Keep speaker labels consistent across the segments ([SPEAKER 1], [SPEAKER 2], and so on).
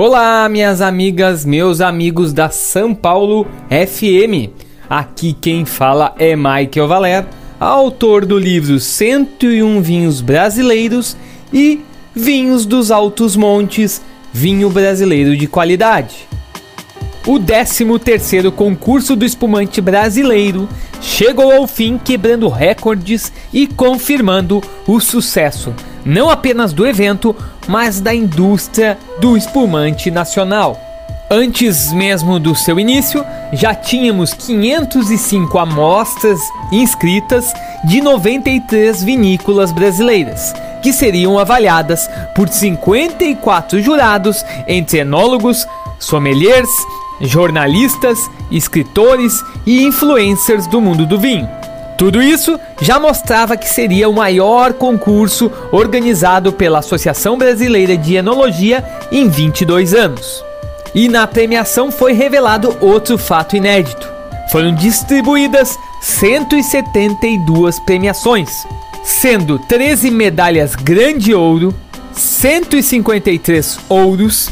[SPEAKER 1] Olá, minhas amigas, meus amigos da São Paulo FM. Aqui quem fala é Michael Valer, autor do livro 101 Vinhos Brasileiros e Vinhos dos Altos Montes, vinho brasileiro de qualidade. O 13º concurso do espumante brasileiro chegou ao fim quebrando recordes e confirmando o sucesso não apenas do evento, mas da indústria do espumante nacional. Antes mesmo do seu início, já tínhamos 505 amostras inscritas de 93 vinícolas brasileiras, que seriam avaliadas por 54 jurados entre enólogos, sommeliers, jornalistas, escritores e influencers do mundo do vinho. Tudo isso já mostrava que seria o maior concurso organizado pela Associação Brasileira de Enologia em 22 anos. E na premiação foi revelado outro fato inédito. Foram distribuídas 172 premiações, sendo 13 medalhas grande ouro, 153 ouros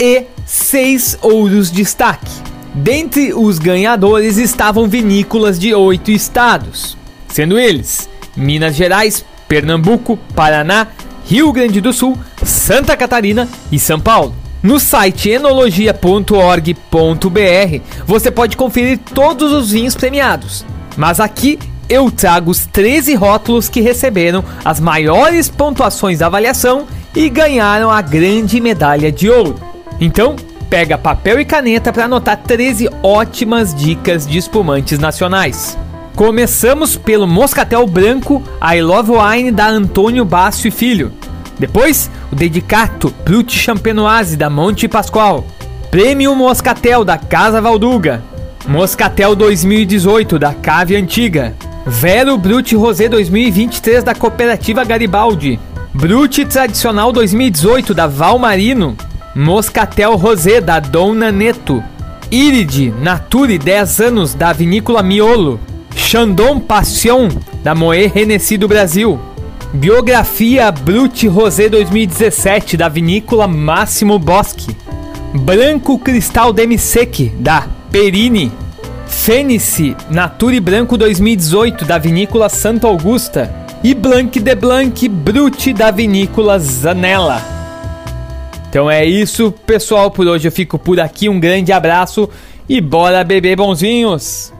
[SPEAKER 1] e 6 ouros destaque. Dentre os ganhadores estavam vinícolas de oito estados, sendo eles Minas Gerais, Pernambuco, Paraná, Rio Grande do Sul, Santa Catarina e São Paulo. No site enologia.org.br você pode conferir todos os vinhos premiados, mas aqui eu trago os 13 rótulos que receberam as maiores pontuações da avaliação e ganharam a grande medalha de ouro. Então, Pega papel e caneta para anotar 13 ótimas dicas de espumantes nacionais. Começamos pelo Moscatel Branco I Love Wine da Antônio Basso e Filho. Depois, o Dedicato Brut Champenoise da Monte Pascoal. Prêmio Moscatel da Casa Valduga. Moscatel 2018 da Cave Antiga. Vero Brut Rosé 2023 da Cooperativa Garibaldi. Brut Tradicional 2018 da Valmarino. Moscatel Rosé da Dona Neto, Iride Nature 10 anos da Vinícola Miolo, Chandon Passion da Moe Renesci do Brasil, Biografia Brut Rosé 2017 da Vinícola Máximo Bosque, Branco Cristal Demisec da Perini, Fênice Nature Branco 2018 da Vinícola Santa Augusta. E Blanc de Blanc Brut da Vinícola Zanella. Então é isso, pessoal. Por hoje eu fico por aqui. Um grande abraço e bora beber bonzinhos!